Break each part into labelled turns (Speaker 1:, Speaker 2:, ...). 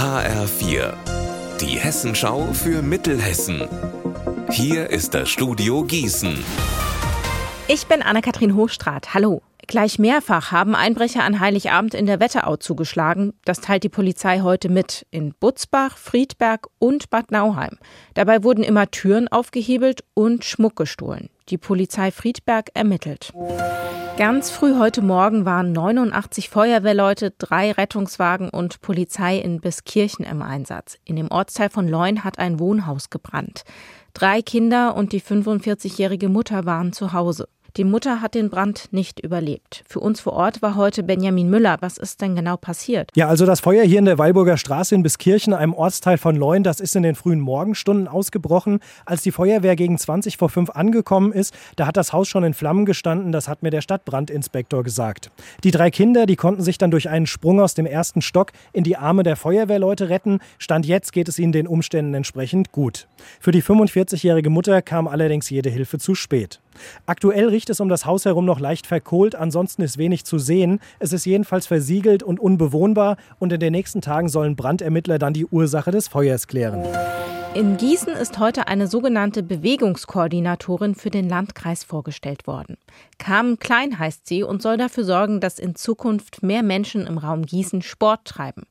Speaker 1: HR4, die Hessenschau für Mittelhessen. Hier ist das Studio Gießen.
Speaker 2: Ich bin Anne-Kathrin Hochstrat. Hallo. Gleich mehrfach haben Einbrecher an Heiligabend in der Wetterau zugeschlagen. Das teilt die Polizei heute mit. In Butzbach, Friedberg und Bad Nauheim. Dabei wurden immer Türen aufgehebelt und Schmuck gestohlen. Die Polizei Friedberg ermittelt. Ganz früh heute Morgen waren 89 Feuerwehrleute, drei Rettungswagen und Polizei in Biskirchen im Einsatz. In dem Ortsteil von Leun hat ein Wohnhaus gebrannt. Drei Kinder und die 45-jährige Mutter waren zu Hause. Die Mutter hat den Brand nicht überlebt. Für uns vor Ort war heute Benjamin Müller. Was ist denn genau passiert?
Speaker 3: Ja, also das Feuer hier in der Weilburger Straße in Biskirchen, einem Ortsteil von Leun, das ist in den frühen Morgenstunden ausgebrochen. Als die Feuerwehr gegen 20 vor 5 angekommen ist, da hat das Haus schon in Flammen gestanden. Das hat mir der Stadtbrandinspektor gesagt. Die drei Kinder, die konnten sich dann durch einen Sprung aus dem ersten Stock in die Arme der Feuerwehrleute retten. Stand jetzt geht es ihnen den Umständen entsprechend gut. Für die 45-jährige Mutter kam allerdings jede Hilfe zu spät. Aktuell riecht es um das Haus herum noch leicht verkohlt, ansonsten ist wenig zu sehen. Es ist jedenfalls versiegelt und unbewohnbar und in den nächsten Tagen sollen Brandermittler dann die Ursache des Feuers klären.
Speaker 2: In Gießen ist heute eine sogenannte Bewegungskoordinatorin für den Landkreis vorgestellt worden. Carmen Klein heißt sie und soll dafür sorgen, dass in Zukunft mehr Menschen im Raum Gießen Sport treiben.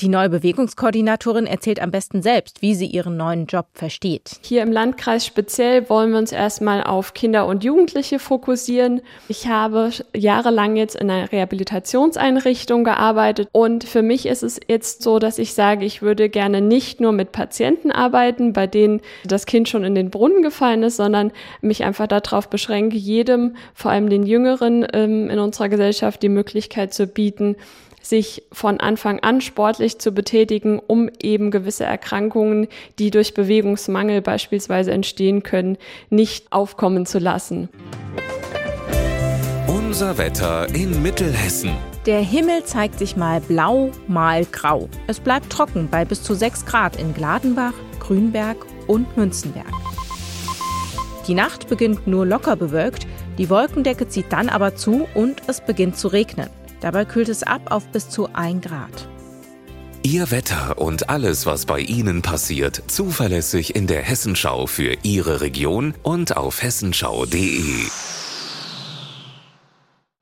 Speaker 2: Die neue Bewegungskoordinatorin erzählt am besten selbst, wie sie ihren neuen Job versteht.
Speaker 4: Hier im Landkreis speziell wollen wir uns erstmal auf Kinder und Jugendliche fokussieren. Ich habe jahrelang jetzt in einer Rehabilitationseinrichtung gearbeitet und für mich ist es jetzt so, dass ich sage, ich würde gerne nicht nur mit Patienten arbeiten, bei denen das Kind schon in den Brunnen gefallen ist, sondern mich einfach darauf beschränke, jedem, vor allem den Jüngeren ähm, in unserer Gesellschaft, die Möglichkeit zu bieten, sich von Anfang an sportlich zu betätigen, um eben gewisse Erkrankungen, die durch Bewegungsmangel beispielsweise entstehen können, nicht aufkommen zu lassen.
Speaker 1: Unser Wetter in Mittelhessen.
Speaker 2: Der Himmel zeigt sich mal blau, mal grau. Es bleibt trocken bei bis zu 6 Grad in Gladenbach, Grünberg und Münzenberg. Die Nacht beginnt nur locker bewölkt, die Wolkendecke zieht dann aber zu und es beginnt zu regnen. Dabei kühlt es ab auf bis zu 1 Grad.
Speaker 1: Ihr Wetter und alles, was bei Ihnen passiert, zuverlässig in der Hessenschau für Ihre Region und auf hessenschau.de.